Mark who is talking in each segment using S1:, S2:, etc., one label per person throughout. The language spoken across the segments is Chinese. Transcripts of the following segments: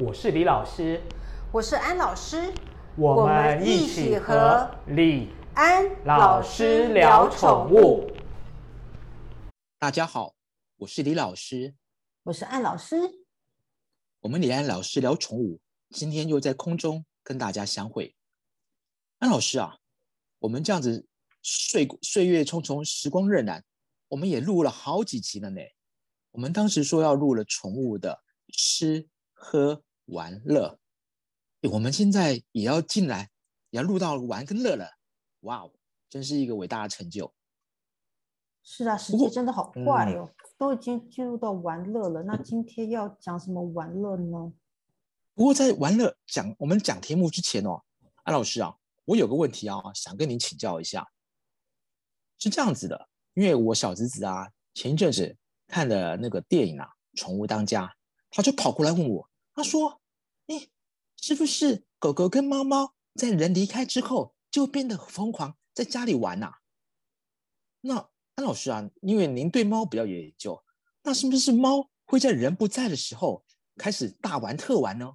S1: 我是李老师，
S2: 我是安老师，
S1: 我们一起和李
S2: 安
S1: 老师聊宠物。
S3: 大家好，我是李老师，
S2: 我是安老师。
S3: 我们李安老师聊宠物，今天又在空中跟大家相会。安老师啊，我们这样子岁岁月匆匆，时光荏苒，我们也录了好几集了呢。我们当时说要录了宠物的吃喝。玩乐，我们现在也要进来，也要录到玩跟乐了，哇哦，真是一个伟大的成就。
S2: 是啊，时间真的好快哦，都已经进入到玩乐了。那今天要讲什么玩乐呢？
S3: 不过在玩乐讲我们讲题目之前哦，安老师啊，我有个问题啊，想跟您请教一下。是这样子的，因为我小侄子啊，前一阵子看的那个电影啊，《宠物当家》，他就跑过来问我。他说：“哎，是不是狗狗跟猫猫在人离开之后就变得疯狂，在家里玩呐？”那安老师啊，因为您对猫比较有研究，那是不是猫会在人不在的时候开始大玩特玩呢？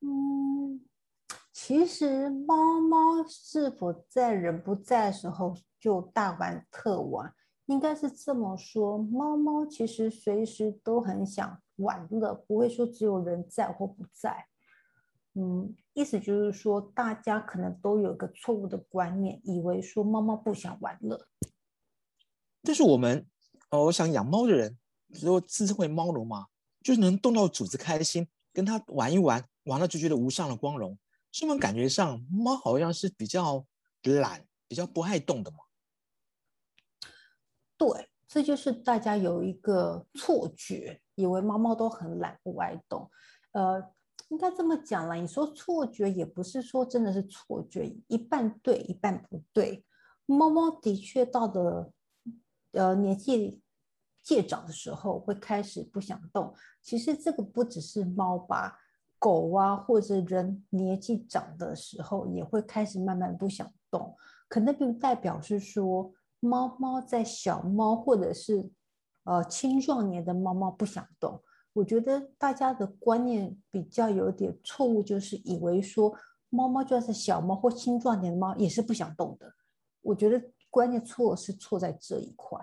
S2: 嗯，其实猫猫是否在人不在的时候就大玩特玩？应该是这么说，猫猫其实随时都很想玩乐，不会说只有人在或不在。嗯，意思就是说，大家可能都有一个错误的观念，以为说猫猫不想玩乐。
S3: 但是我们，呃，我想养猫的人，说自称为猫奴嘛，就是能动到主子开心，跟他玩一玩，玩了就觉得无上的光荣。是不是感觉上猫好像是比较懒，比较不爱动的嘛？
S2: 对，这就是大家有一个错觉，以为猫猫都很懒不爱动。呃，应该这么讲了，你说错觉也不是说真的是错觉，一半对一半不对。猫猫的确到了呃年纪渐长的时候会开始不想动。其实这个不只是猫吧，狗啊或者人年纪长的时候也会开始慢慢不想动，可能并不代表是说。猫猫在小猫或者是呃青壮年的猫猫不想动，我觉得大家的观念比较有点错误，就是以为说猫猫就算是小猫或青壮年的猫也是不想动的。我觉得观念错是错在这一块。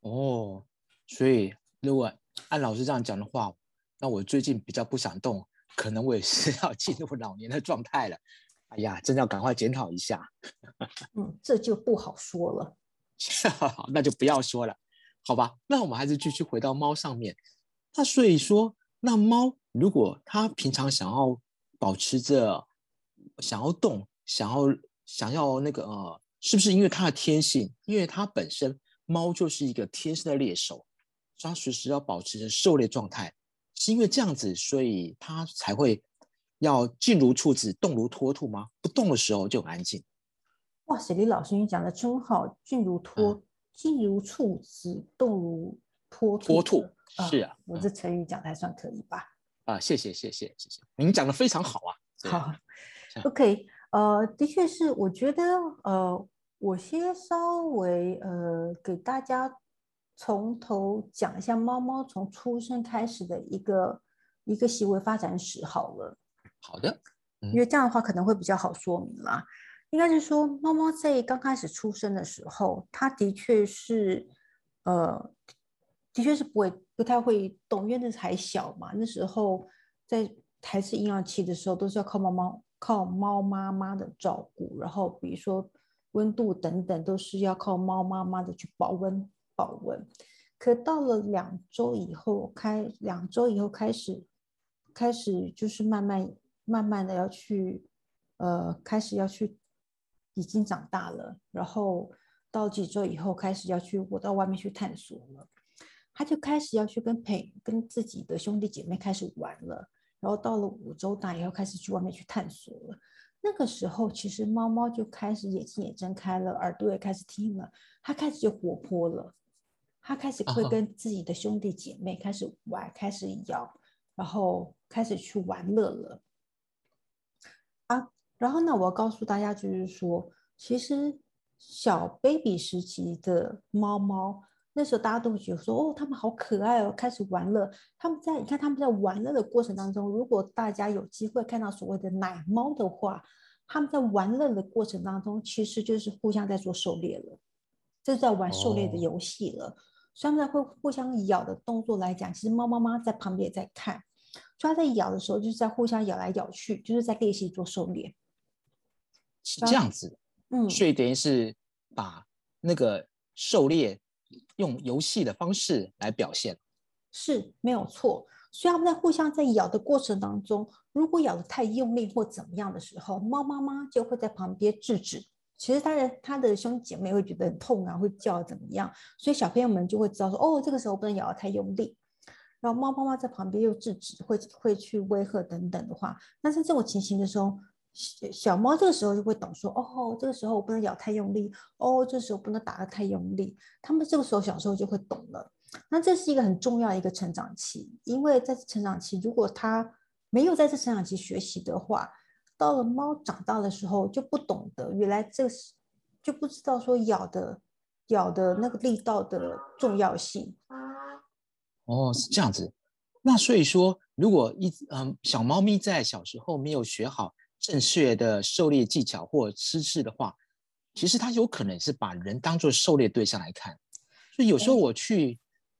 S3: 哦，所以如果按老师这样讲的话，那我最近比较不想动，可能我也是要进入老年的状态了。哎呀，真的要赶快检讨一下。
S2: 嗯，这就不好说了。
S3: 那就不要说了，好吧？那我们还是继续回到猫上面。那所以说，那猫如果它平常想要保持着想要动，想要想要那个呃，是不是因为它的天性？因为它本身猫就是一个天生的猎手，它随时要保持着狩猎状态，是因为这样子，所以它才会。要静如处子，动如脱兔吗？不动的时候就很安静。
S2: 哇塞，李老师你讲的真好，静如脱，静如处子，动如脱
S3: 脱兔。是啊，
S2: 我这成语讲的还算可以吧？
S3: 啊，谢谢谢谢谢谢，您讲的非常好啊。
S2: 好，OK，呃，的确是，我觉得呃，我先稍微呃给大家从头讲一下猫猫从出生开始的一个一个行为发展史好了。
S3: 好的，
S2: 因为这样的话可能会比较好说明啦。应该是说，猫猫在刚开始出生的时候，它的确是，呃，的确是不会不太会动，因为那时还小嘛。那时候在还是婴儿期的时候，都是要靠猫猫靠猫妈妈的照顾，然后比如说温度等等，都是要靠猫妈妈的去保温保温。可到了两周以后，开两周以后开始开始就是慢慢。慢慢的要去，呃，开始要去，已经长大了，然后到几周以后开始要去，我到外面去探索了，他就开始要去跟陪跟自己的兄弟姐妹开始玩了，然后到了五周大以后开始去外面去探索了。那个时候其实猫猫就开始眼睛也睁开了，耳朵也开始听了，它开始就活泼了，它开始会跟自己的兄弟姐妹开始玩，开始咬，然后开始去玩乐了。啊，然后呢，我要告诉大家，就是说，其实小 baby 时期的猫猫，那时候大家都会觉得说，哦，它们好可爱哦，开始玩乐。他们在你看他们在玩乐的过程当中，如果大家有机会看到所谓的奶猫的话，他们在玩乐的过程当中，其实就是互相在做狩猎了，这是在玩狩猎的游戏了。所以他们会互相咬的动作来讲，其实猫妈妈在旁边也在看，所以它在咬的时候就是在互相咬来咬去，就是在练习做狩猎。
S3: 是这样子，
S2: 嗯，
S3: 所以等于是把那个狩猎用游戏的方式来表现，
S2: 是没有错。所以他们在互相在咬的过程当中，如果咬得太用力或怎么样的时候，猫妈妈就会在旁边制止。其实他的他的兄弟姐妹会觉得很痛啊，会叫怎么样？所以小朋友们就会知道说，哦，这个时候不能咬得太用力。然后猫妈妈在旁边又制止，会会去威吓等等的话，那在这种情形的时候。小小猫这个时候就会懂说，哦，这个时候我不能咬太用力，哦，这时候不能打得太用力。他们这个时候小时候就会懂了。那这是一个很重要的一个成长期，因为在成长期，如果他没有在这成长期学习的话，到了猫长大的时候就不懂得，原来这是就不知道说咬的咬的那个力道的重要性。
S3: 哦，是这样子。那所以说，如果一嗯小猫咪在小时候没有学好。正确的狩猎技巧或姿势的话，其实它有可能是把人当做狩猎对象来看。所以有时候我去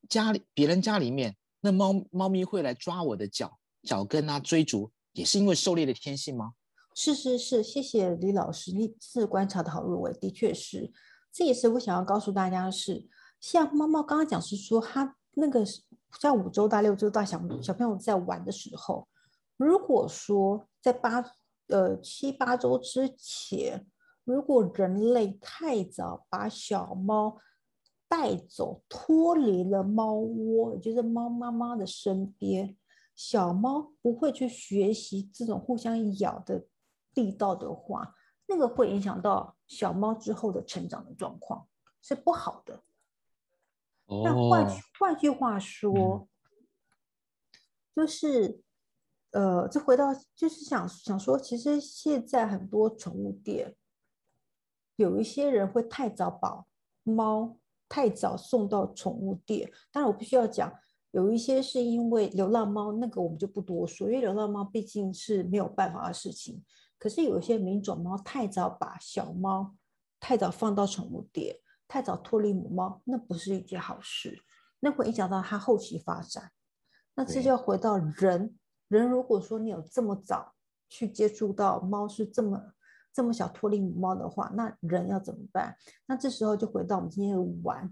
S3: 家里别人家里面，那猫猫咪会来抓我的脚脚跟啊，追逐，也是因为狩猎的天性吗？
S2: 是是是，谢谢李老师，你是观察的好入微，的确是。这也是我想要告诉大家的是，像猫猫刚刚讲是说，它那个在五周大、六周大小小朋友在玩的时候，如果说在八。呃，七八周之前，如果人类太早把小猫带走，脱离了猫窝，也就是猫妈妈的身边，小猫不会去学习这种互相咬的力道的话，那个会影响到小猫之后的成长的状况，是不好的。那换换句话说，就是。呃，这回到就是想想说，其实现在很多宠物店，有一些人会太早把猫太早送到宠物店。当然，我必须要讲，有一些是因为流浪猫，那个我们就不多说，因为流浪猫毕竟是没有办法的事情。可是有一些品种猫太早把小猫太早放到宠物店，太早脱离母猫，那不是一件好事，那会影响到它后期发展。那这就要回到人。人如果说你有这么早去接触到猫是这么这么小脱离母猫的话，那人要怎么办？那这时候就回到我们今天的玩，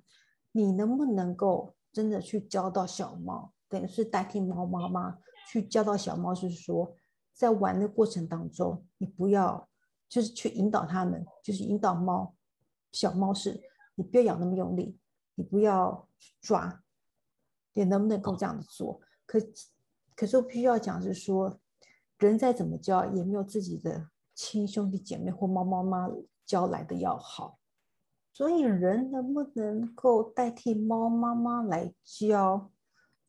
S2: 你能不能够真的去教到小猫，等于是代替猫妈妈去教到小猫，是说在玩的过程当中，你不要就是去引导他们，就是引导猫小猫是，你不要咬那么用力，你不要去抓，你能不能够这样子做？可。可是我必须要讲，是说人再怎么教，也没有自己的亲兄弟姐妹或猫妈妈教来的要好。所以人能不能够代替猫妈妈来教？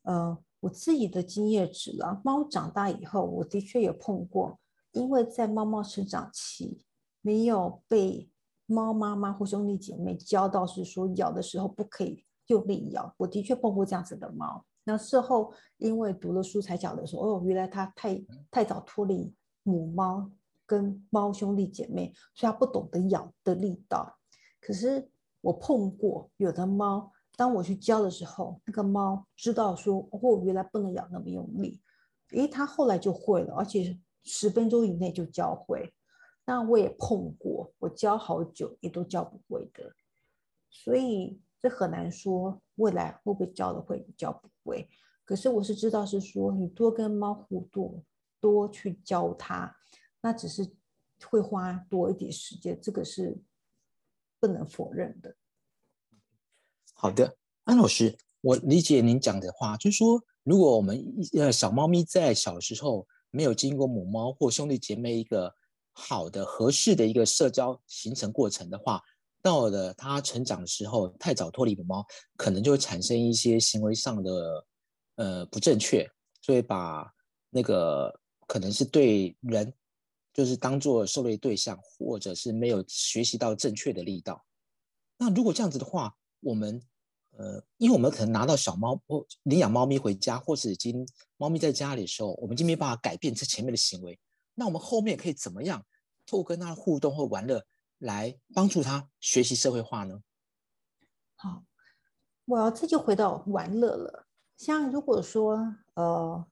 S2: 呃，我自己的经验值了。猫长大以后，我的确有碰过，因为在猫猫成长期没有被猫妈妈或兄弟姐妹教到，是说咬的时候不可以用力咬。我的确碰过这样子的猫。那事后因为读了书才晓得说，哦，原来他太太早脱离母猫跟猫兄弟姐妹，所以他不懂得咬的力道。可是我碰过有的猫，当我去教的时候，那个猫知道说，哦，原来不能咬那么用力，诶，它后来就会了，而且十分钟以内就教会。那我也碰过，我教好久也都教不会的，所以。这很难说未来会不会教的会教不会，可是我是知道是说你多跟猫互动，多去教它，那只是会花多一点时间，这个是不能否认的。
S3: 好的，安老师，我理解您讲的话，就是说如果我们呃小猫咪在小时候没有经过母猫或兄弟姐妹一个好的合适的一个社交形成过程的话。到了它成长的时候，太早脱离母猫，可能就会产生一些行为上的呃不正确，所以把那个可能是对人就是当做狩猎对象，或者是没有学习到正确的力道。那如果这样子的话，我们呃，因为我们可能拿到小猫或领养猫咪回家，或是已经猫咪在家里的时候，我们已经没办法改变这前面的行为。那我们后面可以怎么样，透过跟它互动或玩乐，来帮助他学习社会化呢？
S2: 好，我要这就回到玩乐了。像如果说呃，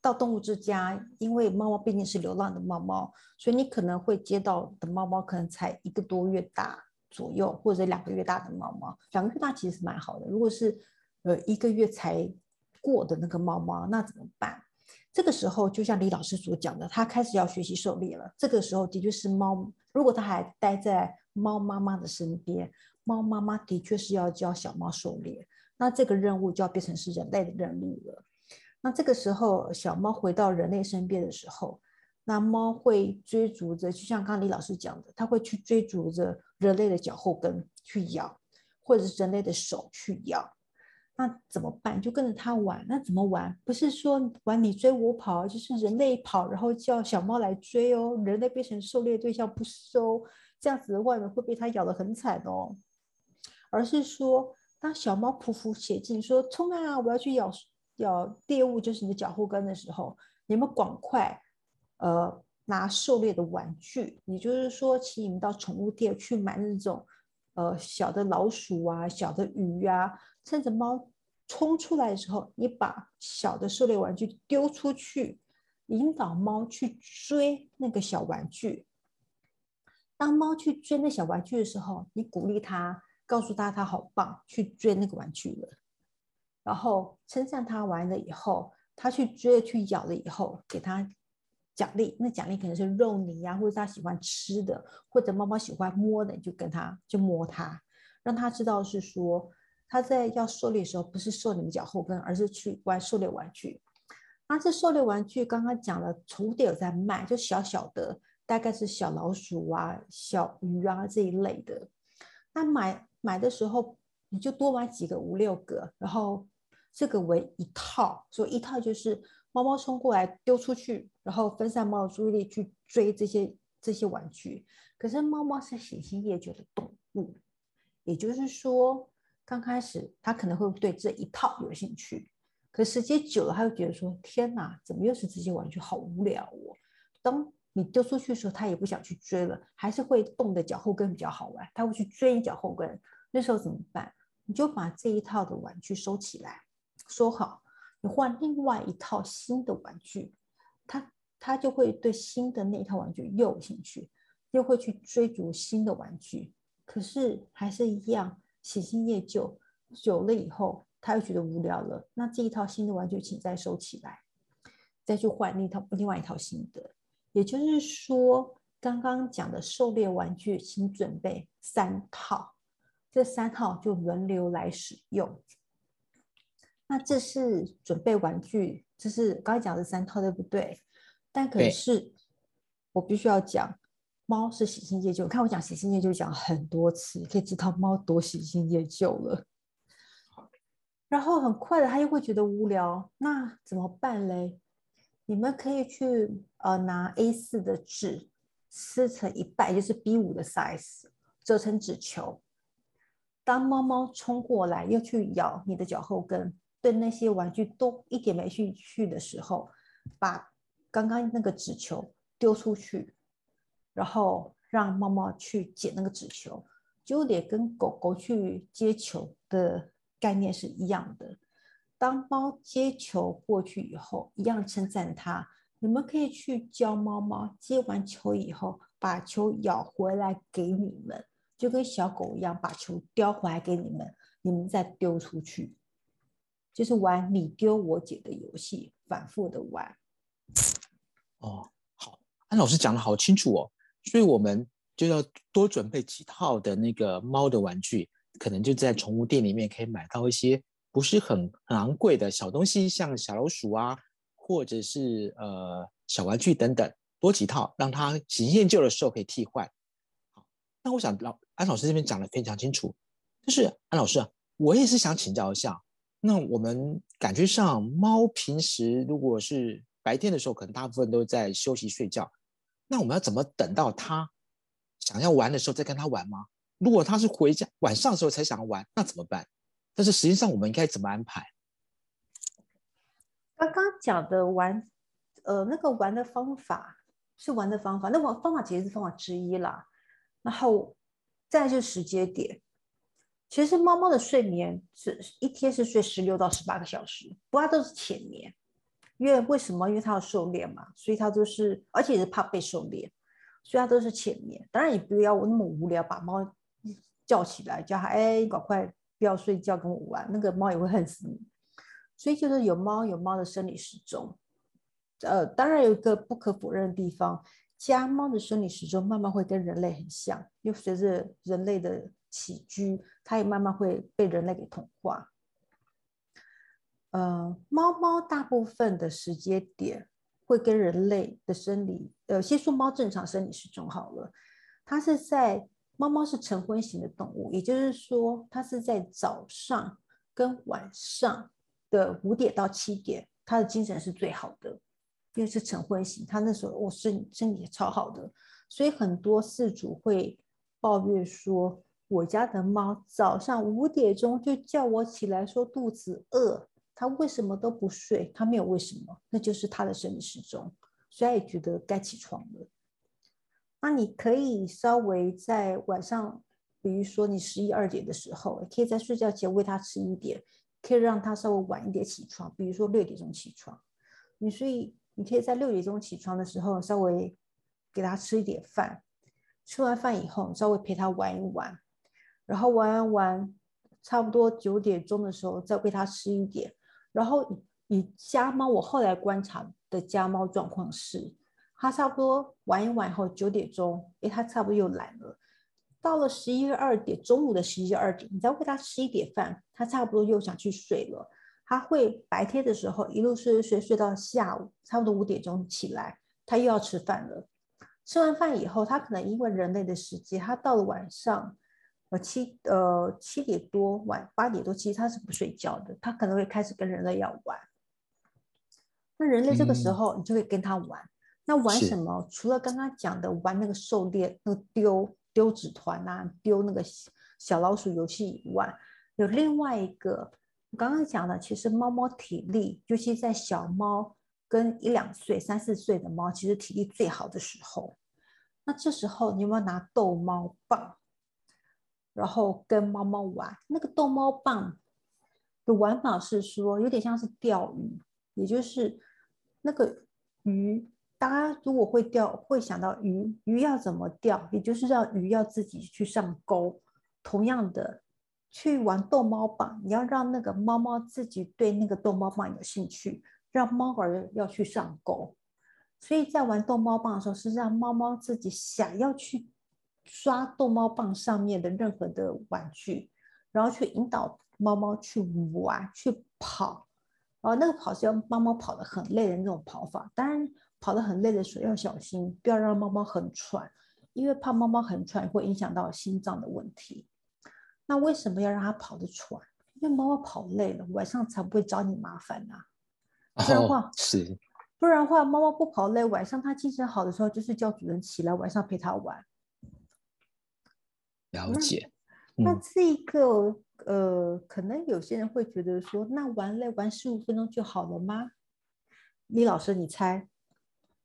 S2: 到动物之家，因为猫猫毕竟是流浪的猫猫，所以你可能会接到的猫猫可能才一个多月大。左右或者两个月大的猫猫，两个月大其实是蛮好的。如果是呃一个月才过的那个猫猫，那怎么办？这个时候就像李老师所讲的，他开始要学习狩猎了。这个时候的确是猫，如果他还待在猫妈妈的身边，猫妈妈的确是要教小猫狩猎。那这个任务就要变成是人类的任务了。那这个时候小猫回到人类身边的时候。那猫会追逐着，就像刚刚李老师讲的，它会去追逐着人类的脚后跟去咬，或者是人类的手去咬。那怎么办？就跟着它玩。那怎么玩？不是说玩你追我跑，就是人类跑，然后叫小猫来追哦。人类变成狩猎对象不收，这样子的外面会被它咬得很惨哦。而是说，当小猫匍匐前进，说冲啊，我要去咬咬猎物，就是你的脚后跟的时候，你们赶快。呃，拿狩猎的玩具，也就是说，请你们到宠物店去买那种呃小的老鼠啊、小的鱼啊，趁着猫冲出来的时候，你把小的狩猎玩具丢出去，引导猫去追那个小玩具。当猫去追那小玩具的时候，你鼓励它，告诉它它好棒，去追那个玩具了，然后称赞它完了以后，它去追去咬了以后，给它。奖励，那奖励可能是肉泥呀，或者他喜欢吃的，或者猫猫喜欢摸的，你就跟他就摸它，让他知道是说他在要狩猎的时候，不是狩你们脚后跟，而是去玩狩猎玩具。那这狩猎玩具刚刚讲了，宠物店有在卖，就小小的，大概是小老鼠啊、小鱼啊这一类的。那买买的时候，你就多买几个五六个，然后这个为一套，所以一套就是。猫猫冲过来丢出去，然后分散猫的注意力去追这些这些玩具。可是猫猫是喜新厌旧的动物，也就是说，刚开始它可能会对这一套有兴趣，可时间久了，它会觉得说：“天哪，怎么又是这些玩具？好无聊哦！”当你丢出去的时候，它也不想去追了，还是会动的脚后跟比较好玩，它会去追你脚后跟。那时候怎么办？你就把这一套的玩具收起来，收好。你换另外一套新的玩具，他他就会对新的那一套玩具又有兴趣，又会去追逐新的玩具。可是还是一样喜新厌旧，久了以后他又觉得无聊了。那这一套新的玩具，请再收起来，再去换另一套另外一套新的。也就是说，刚刚讲的狩猎玩具，请准备三套，这三套就轮流来使用。那这是准备玩具，这是刚才讲的三套，对不对？但可是我必须要讲，猫是喜新厌旧。看我讲喜新厌旧讲很多次，可以知道猫多喜新厌旧了。然后很快的，它又会觉得无聊，那怎么办嘞？你们可以去呃拿 A 四的纸撕成一半，就是 B 五的 size，折成纸球。当猫猫冲过来又去咬你的脚后跟。对那些玩具都一点没兴趣的时候，把刚刚那个纸球丢出去，然后让猫猫去捡那个纸球，就得跟狗狗去接球的概念是一样的。当猫接球过去以后，一样称赞它。你们可以去教猫猫接完球以后，把球咬回来给你们，就跟小狗一样，把球叼回来给你们，你们再丢出去。就是玩你丢我捡的游戏，反复的玩。
S3: 哦，好，安老师讲的好清楚哦，所以我们就要多准备几套的那个猫的玩具，可能就在宠物店里面可以买到一些不是很很昂贵的小东西，像小老鼠啊，或者是呃小玩具等等，多几套，让它喜新厌旧的时候可以替换。好，那我想老安老师这边讲的非常清楚，就是安老师啊，我也是想请教一下。那我们感觉上，猫平时如果是白天的时候，可能大部分都在休息睡觉。那我们要怎么等到它想要玩的时候再跟它玩吗？如果它是回家晚上的时候才想要玩，那怎么办？但是实际上我们应该怎么安排？
S2: 刚刚讲的玩，呃，那个玩的方法是玩的方法，那玩方法其实是方法之一啦。然后再就是时间点，其实猫猫的睡眠是一天是睡十六到十八个小时，不过它都是浅眠。因为为什么？因为它要狩猎嘛，所以它都是，而且是怕被狩猎，所以它都是浅眠。当然也不要那么无聊，把猫叫起来叫它，哎，赶快不要睡觉，跟我玩，那个猫也会恨死你。所以就是有猫有猫的生理时钟，呃，当然有一个不可否认的地方，家猫的生理时钟慢慢会跟人类很像，又随着人类的起居，它也慢慢会被人类给同化。呃，猫猫大部分的时间点会跟人类的生理，呃，先说猫正常生理时钟好了，它是在猫猫是晨昏型的动物，也就是说，它是在早上跟晚上的五点到七点，它的精神是最好的，因为是晨昏型，它那时候我身身体超好的，所以很多饲主会抱怨说，我家的猫早上五点钟就叫我起来，说肚子饿。它为什么都不睡？它没有为什么，那就是它的生理时钟，所以也觉得该起床了。那你可以稍微在晚上，比如说你十一二点的时候，可以在睡觉前喂它吃一点，可以让它稍微晚一点起床，比如说六点钟起床。你所以你可以在六点钟起床的时候，稍微给它吃一点饭，吃完饭以后稍微陪它玩一玩，然后玩完玩，差不多九点钟的时候再喂他吃一点。然后以家猫，我后来观察的家猫状况是，它差不多玩一玩以后九点钟，哎，它差不多又懒了。到了十一二点，中午的十一二点，你再喂它吃一点饭，它差不多又想去睡了。它会白天的时候一路睡睡睡到下午，差不多五点钟起来，它又要吃饭了。吃完饭以后，它可能因为人类的时间，它到了晚上。呃七呃七点多晚八点多，其实它是不睡觉的，它可能会开始跟人类要玩。那人类这个时候，你就会跟他玩。那玩什么？除了刚刚讲的玩那个狩猎、那个丢丢纸团啊、丢那个小老鼠游戏以外，有另外一个，我刚刚讲的，其实猫猫体力，尤其在小猫跟一两岁、三四岁的猫，其实体力最好的时候。那这时候你有没有拿逗猫棒？然后跟猫猫玩，那个逗猫棒的玩法是说，有点像是钓鱼，也就是那个鱼，大家如果会钓，会想到鱼，鱼要怎么钓，也就是让鱼要自己去上钩。同样的，去玩逗猫棒，你要让那个猫猫自己对那个逗猫棒有兴趣，让猫儿要去上钩。所以在玩逗猫棒的时候，是让猫猫自己想要去。刷逗猫棒上面的任何的玩具，然后去引导猫猫去玩、去跑，然后那个跑是要猫猫跑得很累的那种跑法。当然，跑得很累的时候要小心，不要让猫猫很喘，因为怕猫猫很喘会影响到心脏的问题。那为什么要让它跑得喘？因为猫猫跑累了，晚上才不会找你麻烦呐。不然话
S3: 是，
S2: 不然话猫猫不跑累，晚上它精神好的时候就是叫主人起来晚上陪它玩。
S3: 了解，
S2: 那这个呃，可能有些人会觉得说，那玩累玩十五分钟就好了吗？李老师，你猜，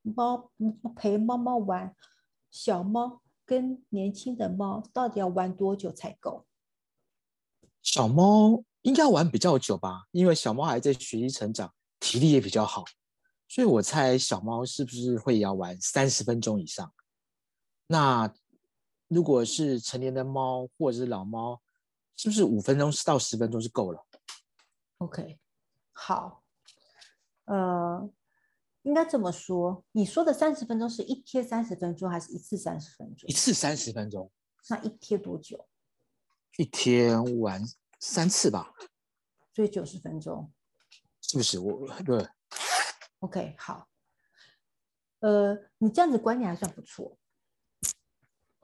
S2: 猫陪猫猫玩，小猫跟年轻的猫到底要玩多久才够？
S3: 小猫应该玩比较久吧，因为小猫还在学习成长，体力也比较好，所以我猜小猫是不是会要玩三十分钟以上？那。如果是成年的猫或者是老猫，是不是五分钟到十分钟是够了
S2: ？OK，好，呃，应该这么说，你说的三十分钟是一天三十分钟，还是一次三十分钟？
S3: 一次三十分钟。
S2: 那一天多久？
S3: 一天玩三次吧。
S2: 所以九十分钟。
S3: 是不是？我对。
S2: OK，好。呃，你这样子观念还算不错。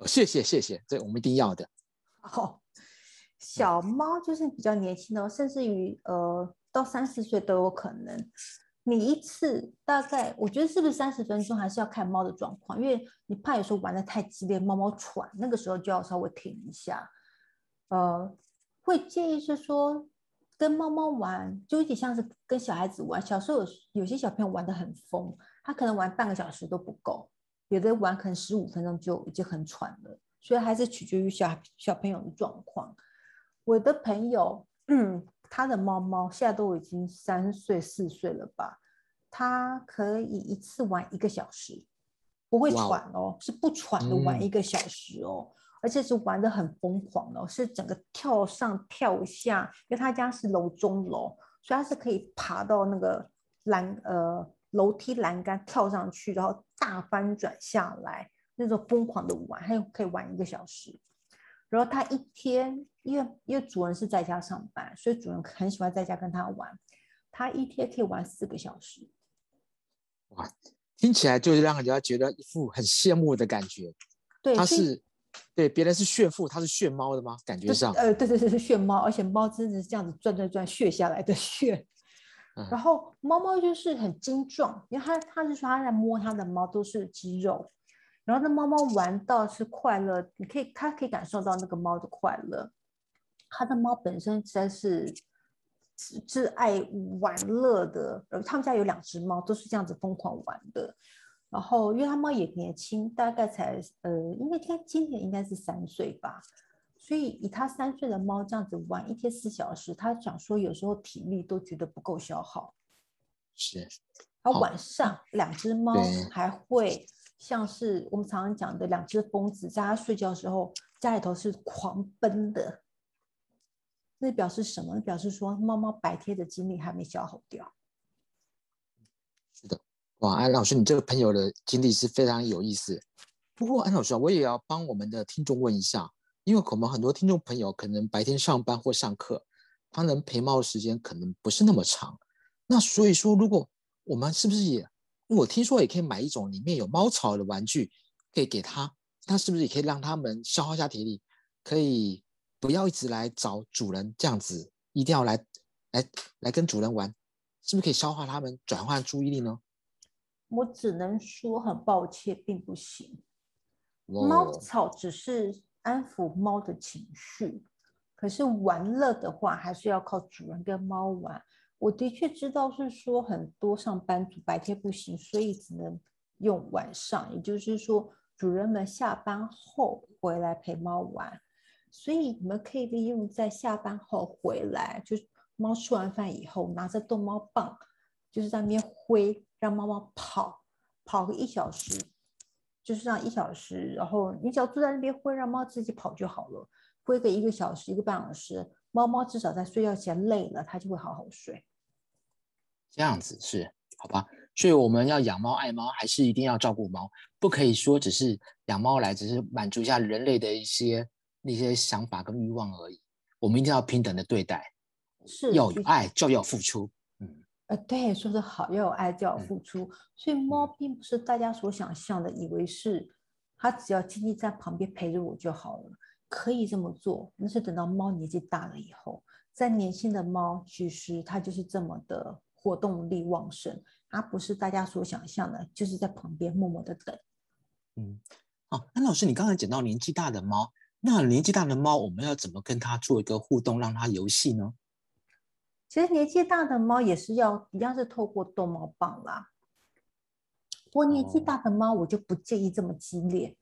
S3: 谢谢谢谢，这我们一定要的。
S2: 好，小猫就是比较年轻的，甚至于呃到三四岁都有可能。你一次大概，我觉得是不是三十分钟，还是要看猫的状况，因为你怕有时候玩的太激烈，猫猫喘，那个时候就要稍微停一下。呃，会建议是说跟猫猫玩，就有点像是跟小孩子玩。小时候有有些小朋友玩的很疯，他可能玩半个小时都不够，有的玩可能十五分钟就已经很喘了。所以还是取决于小小朋友的状况。我的朋友，嗯，他的猫猫现在都已经三岁四岁了吧？他可以一次玩一个小时，不会喘哦，是不喘的玩一个小时哦，而且是玩的很疯狂哦，是整个跳上跳下，因为他家是楼中楼，所以他是可以爬到那个栏呃楼梯栏杆跳上去，然后大翻转下来。那种疯狂的玩，还有可以玩一个小时。然后他一天，因为因为主人是在家上班，所以主人很喜欢在家跟他玩。他一天可以玩四个小时。
S3: 哇，听起来就是让人家觉得一副很羡慕的感觉。
S2: 对，
S3: 他是对别人是炫富，他是炫猫的吗？感觉上，
S2: 呃，对对对，是炫猫，而且猫真的是这样子转转转炫下来的炫。然后猫猫就是很精壮，因为他他是说他在摸他的猫都是肌肉。然后那猫猫玩到是快乐，你可以，它可以感受到那个猫的快乐。它的猫本身实在是是爱玩乐的，而，他们家有两只猫，都是这样子疯狂玩的。然后因为它猫也年轻，大概才呃，应该该今年应该是三岁吧，所以以他三岁的猫这样子玩一天四小时，他想说有时候体力都觉得不够消耗。
S3: 是。
S2: 然后晚上两只猫还会。像是我们常常讲的两只疯子，在它睡觉的时候，家里头是狂奔的，那表示什么？那表示说猫猫白天的精力还没消耗掉。
S3: 是的，哇，安老师，你这个朋友的经历是非常有意思。不过，安老师啊，我也要帮我们的听众问一下，因为我们很多听众朋友可能白天上班或上课，他能陪猫的时间可能不是那么长。那所以说，如果我们是不是也？我听说也可以买一种里面有猫草的玩具，可以给他，他是不是也可以让他们消耗一下体力，可以不要一直来找主人这样子，一定要来来来跟主人玩，是不是可以消化他们，转换注意力呢？
S2: 我只能说很抱歉，并不行。猫草只是安抚猫的情绪，可是玩乐的话，还是要靠主人跟猫玩。我的确知道是说很多上班族白天不行，所以只能用晚上，也就是说主人们下班后回来陪猫玩，所以你们可以利用在下班后回来，就猫吃完饭以后拿着逗猫棒，就是在那边挥，让猫猫跑跑个一小时，就是让一小时，然后你只要坐在那边挥，让猫自己跑就好了，挥个一个小时一个半小时，猫猫至少在睡觉前累了，它就会好好睡。
S3: 这样子是好吧，所以我们要养猫爱猫，还是一定要照顾猫，不可以说只是养猫来，只是满足一下人类的一些那些想法跟欲望而已。我们一定要平等的对待，
S2: 是
S3: 要有爱就要付出。
S2: 嗯，呃，对，说的好，要有爱就要付出。所以猫并不是大家所想象的，以为是它只要静静在旁边陪着我就好了，可以这么做。那是等到猫年纪大了以后，在年轻的猫其实它就是这么的。活动力旺盛，它不是大家所想象的，就是在旁边默默的等。
S3: 嗯，好，那老师，你刚才讲到年纪大的猫，那年纪大的猫，我们要怎么跟它做一个互动，让它游戏呢？
S2: 其实年纪大的猫也是要一样是透过逗猫棒啦。不过年纪大的猫，我就不建议这么激烈，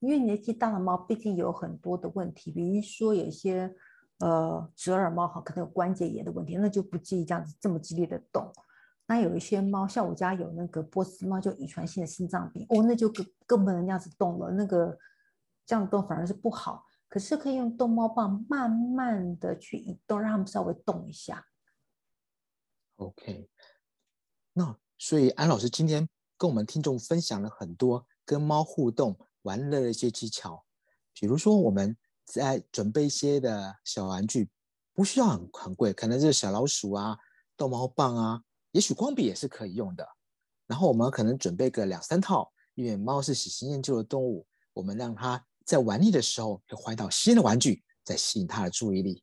S2: 因为年纪大的猫毕竟有很多的问题，比如说有一些。呃，折耳猫哈，可能有关节炎的问题，那就不建议这样子这么激烈的动。那有一些猫，像我家有那个波斯猫，就遗传性的心脏病，哦，那就更更不能那样子动了。那个这样动反而是不好。可是可以用逗猫棒慢慢的去移动，让它们稍微动一下。
S3: OK，那所以安老师今天跟我们听众分享了很多跟猫互动玩乐的一些技巧，比如说我们。在准备一些的小玩具，不需要很很贵，可能是小老鼠啊、逗猫棒啊，也许光笔也是可以用的。然后我们可能准备个两三套，因为猫是喜新厌旧的动物，我们让它在玩腻的时候，会换到新的玩具，再吸引它的注意力。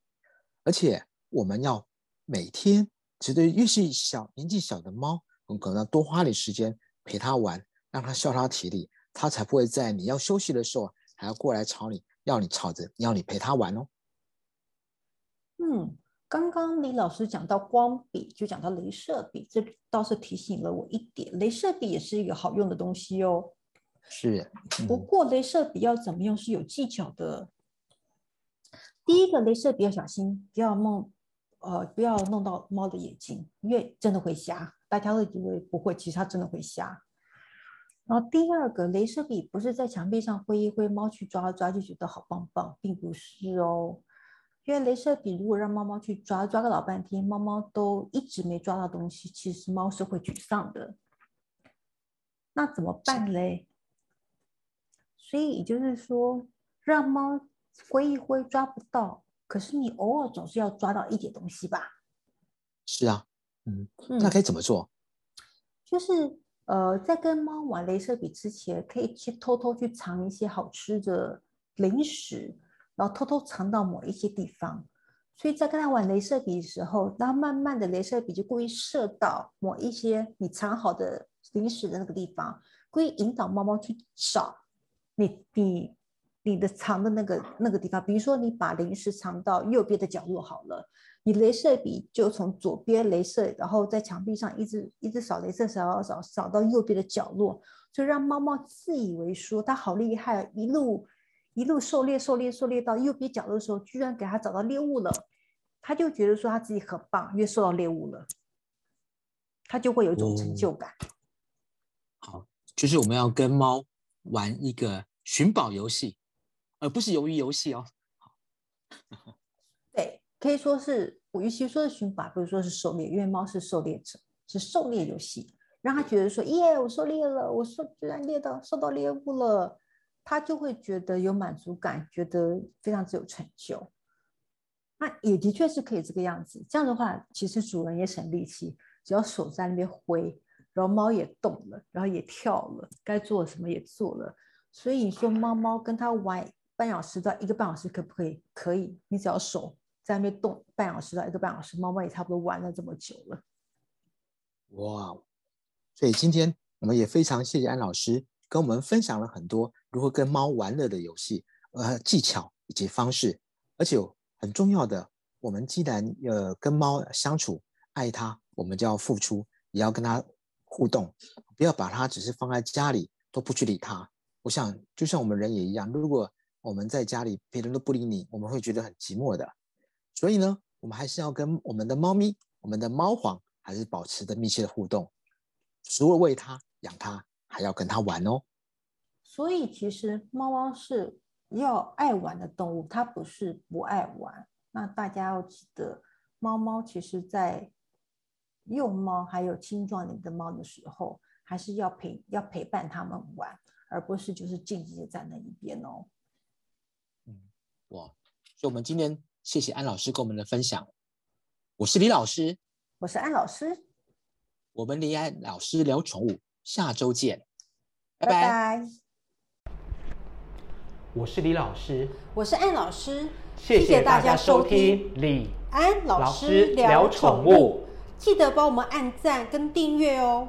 S3: 而且我们要每天，其实越是小年纪小的猫，我们可能要多花点时间陪它玩，让它消耗体力，它才不会在你要休息的时候还要过来吵你。要你吵着，要你陪它玩哦。
S2: 嗯，刚刚李老师讲到光笔，就讲到镭射笔，这倒是提醒了我一点，镭射笔也是一个好用的东西哦。
S3: 是，
S2: 不过镭射笔要怎么用是有技巧的。第一个，镭射笔要小心，不要弄，呃，不要弄到猫的眼睛，因为真的会瞎。大家会以为不会，其实它真的会瞎。然后第二个，镭射笔不是在墙壁上挥一挥，猫去抓抓就觉得好棒棒，并不是哦。因为镭射笔如果让猫猫去抓，抓个老半天，猫猫都一直没抓到东西，其实猫是会沮丧的。那怎么办嘞？所以也就是说，让猫挥一挥抓不到，可是你偶尔总是要抓到一点东西吧？
S3: 是啊，嗯，那可以怎么做？
S2: 就是呃，在跟猫玩镭射笔之前，可以去偷偷去藏一些好吃的零食。然后偷偷藏到某一些地方，所以在跟它玩镭射笔的时候，然后慢慢的镭射笔就故意射到某一些你藏好的零食的那个地方，故意引导猫猫去找你你你的藏的那个那个地方。比如说你把零食藏到右边的角落好了，你镭射笔就从左边镭射，然后在墙壁上一直一直扫镭射，扫扫扫到右边的角落，就让猫猫自以为说它好厉害，一路。一路狩猎，狩猎，狩猎到右边角落的时候，居然给它找到猎物了，它就觉得说它自己很棒，因为受到猎物了，它就会有一种成就感。
S3: 好，就是我们要跟猫玩一个寻宝游戏，而不是由于游戏哦。
S2: 对，可以说是我与其说是寻宝，不如说是狩猎，因为猫是狩猎者，是狩猎游戏，让他觉得说耶，我狩猎了，我狩居然猎到受到猎物了。他就会觉得有满足感，觉得非常之有成就。那也的确是可以这个样子。这样的话，其实主人也省力气，只要手在那边挥，然后猫也动了，然后也跳了，该做什么也做了。所以你说猫猫跟它玩半小时到一个半小时可不可以？可以。你只要手在那边动半小时到一个半小时，猫猫也差不多玩了这么久了。
S3: 哇！所以今天我们也非常谢谢安老师。跟我们分享了很多如何跟猫玩乐的游戏，呃，技巧以及方式，而且很重要的，我们既然呃跟猫相处，爱它，我们就要付出，也要跟它互动，不要把它只是放在家里都不去理它。我想，就像我们人也一样，如果我们在家里别人都不理你，我们会觉得很寂寞的。所以呢，我们还是要跟我们的猫咪、我们的猫皇还是保持着密切的互动，除了喂它、养它。还要跟它玩哦，
S2: 所以其实猫猫是要爱玩的动物，它不是不爱玩。那大家要记得，猫猫其实在幼猫还有青壮年的猫的时候，还是要陪要陪伴它们玩，而不是就是静静的在那一边哦。
S3: 嗯，哇，所以我们今天谢谢安老师跟我们的分享。我是李老师，
S2: 我是安老师，
S3: 我们李安老师聊宠物。下周见，
S2: 拜拜。
S1: 我是李老师，
S2: 我是安老师，
S1: 谢谢大家收听李
S2: 安老师聊宠物。记得帮我们按赞跟订阅哦。